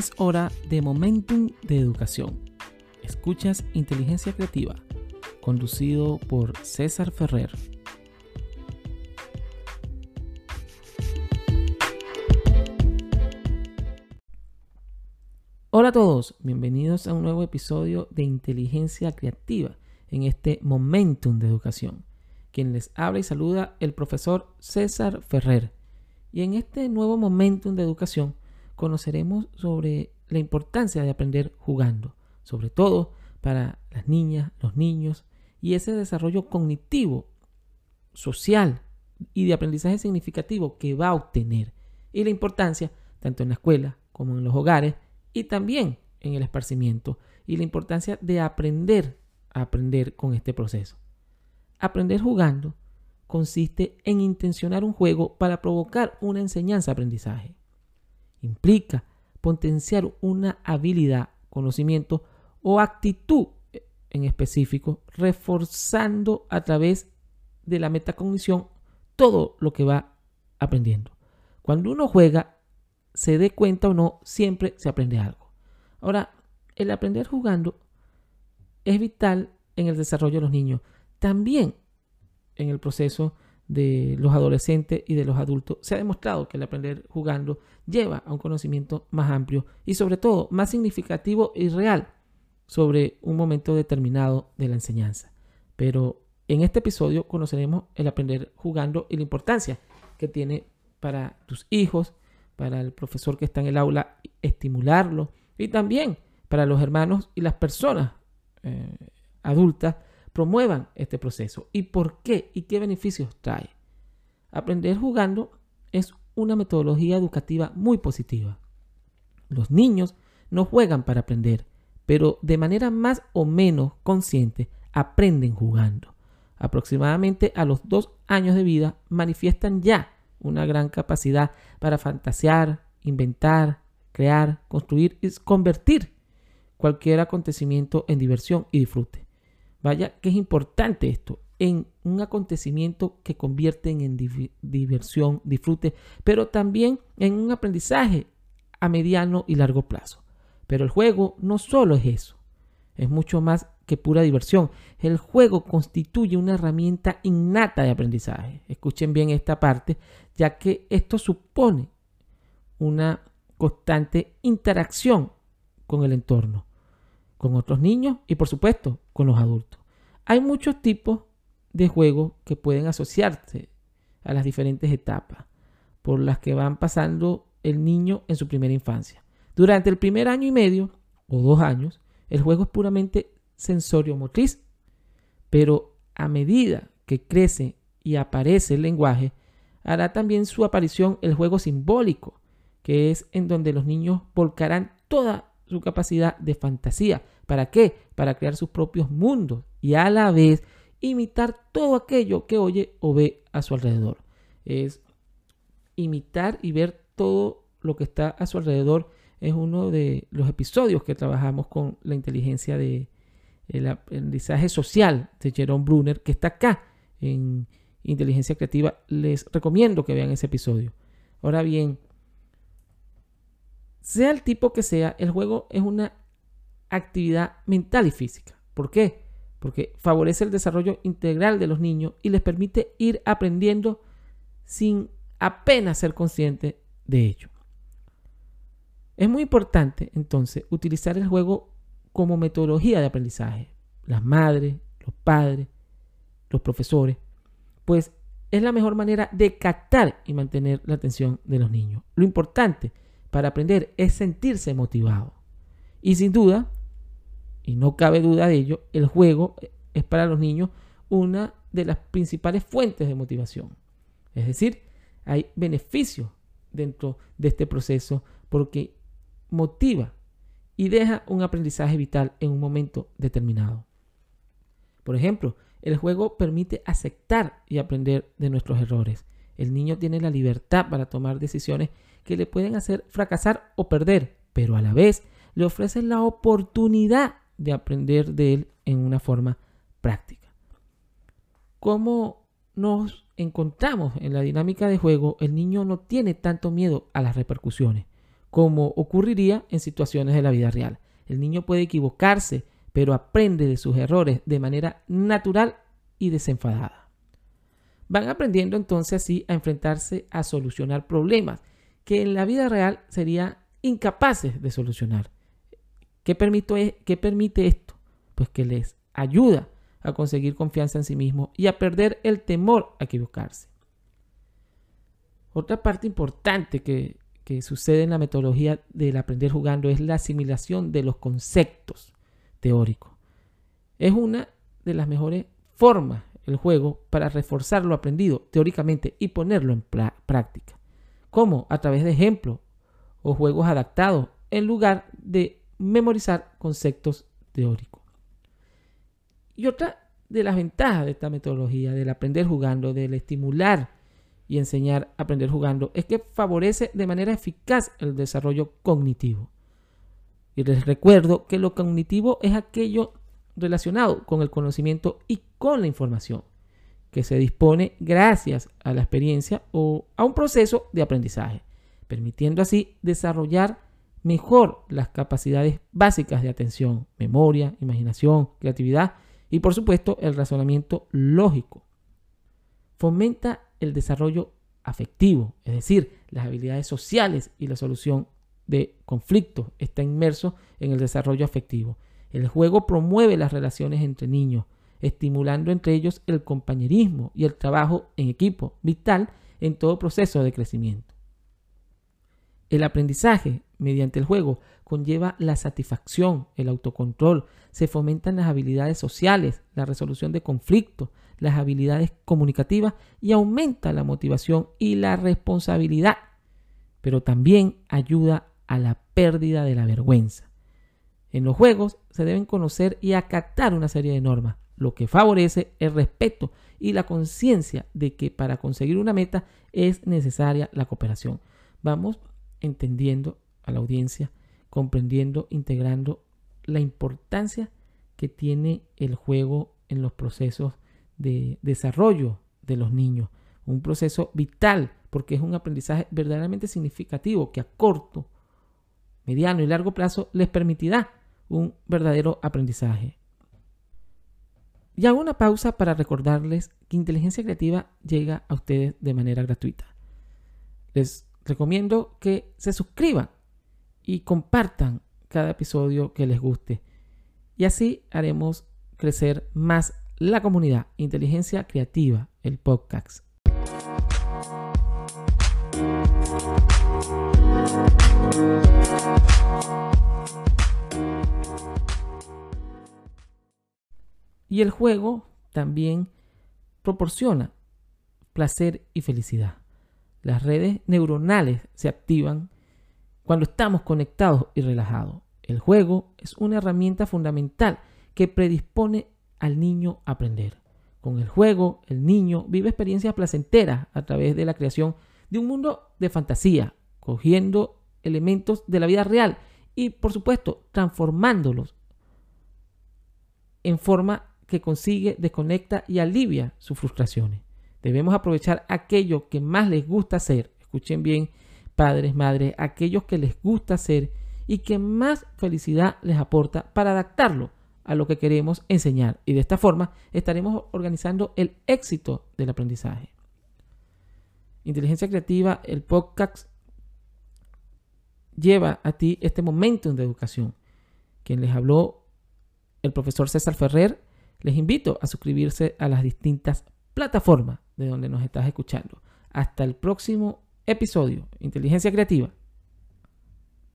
Es hora de Momentum de Educación. Escuchas Inteligencia Creativa, conducido por César Ferrer. Hola a todos, bienvenidos a un nuevo episodio de Inteligencia Creativa en este Momentum de Educación. Quien les habla y saluda el profesor César Ferrer. Y en este nuevo Momentum de Educación conoceremos sobre la importancia de aprender jugando, sobre todo para las niñas, los niños y ese desarrollo cognitivo, social y de aprendizaje significativo que va a obtener y la importancia tanto en la escuela como en los hogares y también en el esparcimiento y la importancia de aprender a aprender con este proceso. Aprender jugando consiste en intencionar un juego para provocar una enseñanza-aprendizaje implica potenciar una habilidad, conocimiento o actitud en específico, reforzando a través de la metacognición todo lo que va aprendiendo. Cuando uno juega, se dé cuenta o no, siempre se aprende algo. Ahora, el aprender jugando es vital en el desarrollo de los niños, también en el proceso de los adolescentes y de los adultos, se ha demostrado que el aprender jugando lleva a un conocimiento más amplio y sobre todo más significativo y real sobre un momento determinado de la enseñanza. Pero en este episodio conoceremos el aprender jugando y la importancia que tiene para tus hijos, para el profesor que está en el aula, estimularlo y también para los hermanos y las personas eh, adultas promuevan este proceso y por qué y qué beneficios trae. Aprender jugando es una metodología educativa muy positiva. Los niños no juegan para aprender, pero de manera más o menos consciente aprenden jugando. Aproximadamente a los dos años de vida manifiestan ya una gran capacidad para fantasear, inventar, crear, construir y convertir cualquier acontecimiento en diversión y disfrute. Vaya que es importante esto, en un acontecimiento que convierten en diversión, disfrute, pero también en un aprendizaje a mediano y largo plazo. Pero el juego no solo es eso, es mucho más que pura diversión. El juego constituye una herramienta innata de aprendizaje. Escuchen bien esta parte, ya que esto supone una constante interacción con el entorno con otros niños y por supuesto con los adultos. Hay muchos tipos de juegos que pueden asociarse a las diferentes etapas por las que van pasando el niño en su primera infancia. Durante el primer año y medio o dos años, el juego es puramente sensorio motriz, pero a medida que crece y aparece el lenguaje, hará también su aparición el juego simbólico, que es en donde los niños volcarán toda su capacidad de fantasía. ¿Para qué? Para crear sus propios mundos y a la vez imitar todo aquello que oye o ve a su alrededor. Es imitar y ver todo lo que está a su alrededor. Es uno de los episodios que trabajamos con la inteligencia de el aprendizaje social de Jerome Brunner, que está acá en Inteligencia Creativa. Les recomiendo que vean ese episodio. Ahora bien, sea el tipo que sea, el juego es una actividad mental y física. ¿Por qué? Porque favorece el desarrollo integral de los niños y les permite ir aprendiendo sin apenas ser consciente de ello. Es muy importante entonces utilizar el juego como metodología de aprendizaje. Las madres, los padres, los profesores, pues es la mejor manera de captar y mantener la atención de los niños. Lo importante para aprender es sentirse motivado. Y sin duda, y no cabe duda de ello, el juego es para los niños una de las principales fuentes de motivación. Es decir, hay beneficios dentro de este proceso porque motiva y deja un aprendizaje vital en un momento determinado. Por ejemplo, el juego permite aceptar y aprender de nuestros errores. El niño tiene la libertad para tomar decisiones que le pueden hacer fracasar o perder, pero a la vez le ofrecen la oportunidad de aprender de él en una forma práctica. Como nos encontramos en la dinámica de juego, el niño no tiene tanto miedo a las repercusiones, como ocurriría en situaciones de la vida real. El niño puede equivocarse, pero aprende de sus errores de manera natural y desenfadada. Van aprendiendo entonces así a enfrentarse a solucionar problemas que en la vida real serían incapaces de solucionar. ¿Qué, ¿Qué permite esto? Pues que les ayuda a conseguir confianza en sí mismo y a perder el temor a equivocarse. Otra parte importante que, que sucede en la metodología del aprender jugando es la asimilación de los conceptos teóricos. Es una de las mejores formas el juego para reforzar lo aprendido teóricamente y ponerlo en práctica. como A través de ejemplos o juegos adaptados en lugar de memorizar conceptos teóricos. Y otra de las ventajas de esta metodología del aprender jugando, del estimular y enseñar a aprender jugando, es que favorece de manera eficaz el desarrollo cognitivo. Y les recuerdo que lo cognitivo es aquello relacionado con el conocimiento y con la información que se dispone gracias a la experiencia o a un proceso de aprendizaje, permitiendo así desarrollar mejor las capacidades básicas de atención, memoria, imaginación, creatividad y por supuesto el razonamiento lógico. Fomenta el desarrollo afectivo, es decir, las habilidades sociales y la solución de conflictos está inmerso en el desarrollo afectivo. El juego promueve las relaciones entre niños, estimulando entre ellos el compañerismo y el trabajo en equipo, vital en todo proceso de crecimiento. El aprendizaje mediante el juego conlleva la satisfacción, el autocontrol, se fomentan las habilidades sociales, la resolución de conflictos, las habilidades comunicativas y aumenta la motivación y la responsabilidad, pero también ayuda a la pérdida de la vergüenza. En los juegos se deben conocer y acatar una serie de normas, lo que favorece el respeto y la conciencia de que para conseguir una meta es necesaria la cooperación. Vamos entendiendo a la audiencia, comprendiendo, integrando la importancia que tiene el juego en los procesos de desarrollo de los niños. Un proceso vital porque es un aprendizaje verdaderamente significativo que a corto mediano y largo plazo les permitirá un verdadero aprendizaje. Y hago una pausa para recordarles que inteligencia creativa llega a ustedes de manera gratuita. Les recomiendo que se suscriban y compartan cada episodio que les guste. Y así haremos crecer más la comunidad Inteligencia Creativa, el podcast. Y el juego también proporciona placer y felicidad. Las redes neuronales se activan cuando estamos conectados y relajados. El juego es una herramienta fundamental que predispone al niño a aprender. Con el juego, el niño vive experiencias placenteras a través de la creación de un mundo de fantasía, cogiendo elementos de la vida real y, por supuesto, transformándolos en forma que consigue, desconecta y alivia sus frustraciones. Debemos aprovechar aquello que más les gusta hacer. Escuchen bien, padres, madres, aquellos que les gusta hacer y que más felicidad les aporta para adaptarlo a lo que queremos enseñar. Y de esta forma estaremos organizando el éxito del aprendizaje. Inteligencia Creativa, el podcast, lleva a ti este momento de educación. Quien les habló, el profesor César Ferrer, les invito a suscribirse a las distintas plataformas de donde nos estás escuchando. Hasta el próximo episodio. Inteligencia Creativa.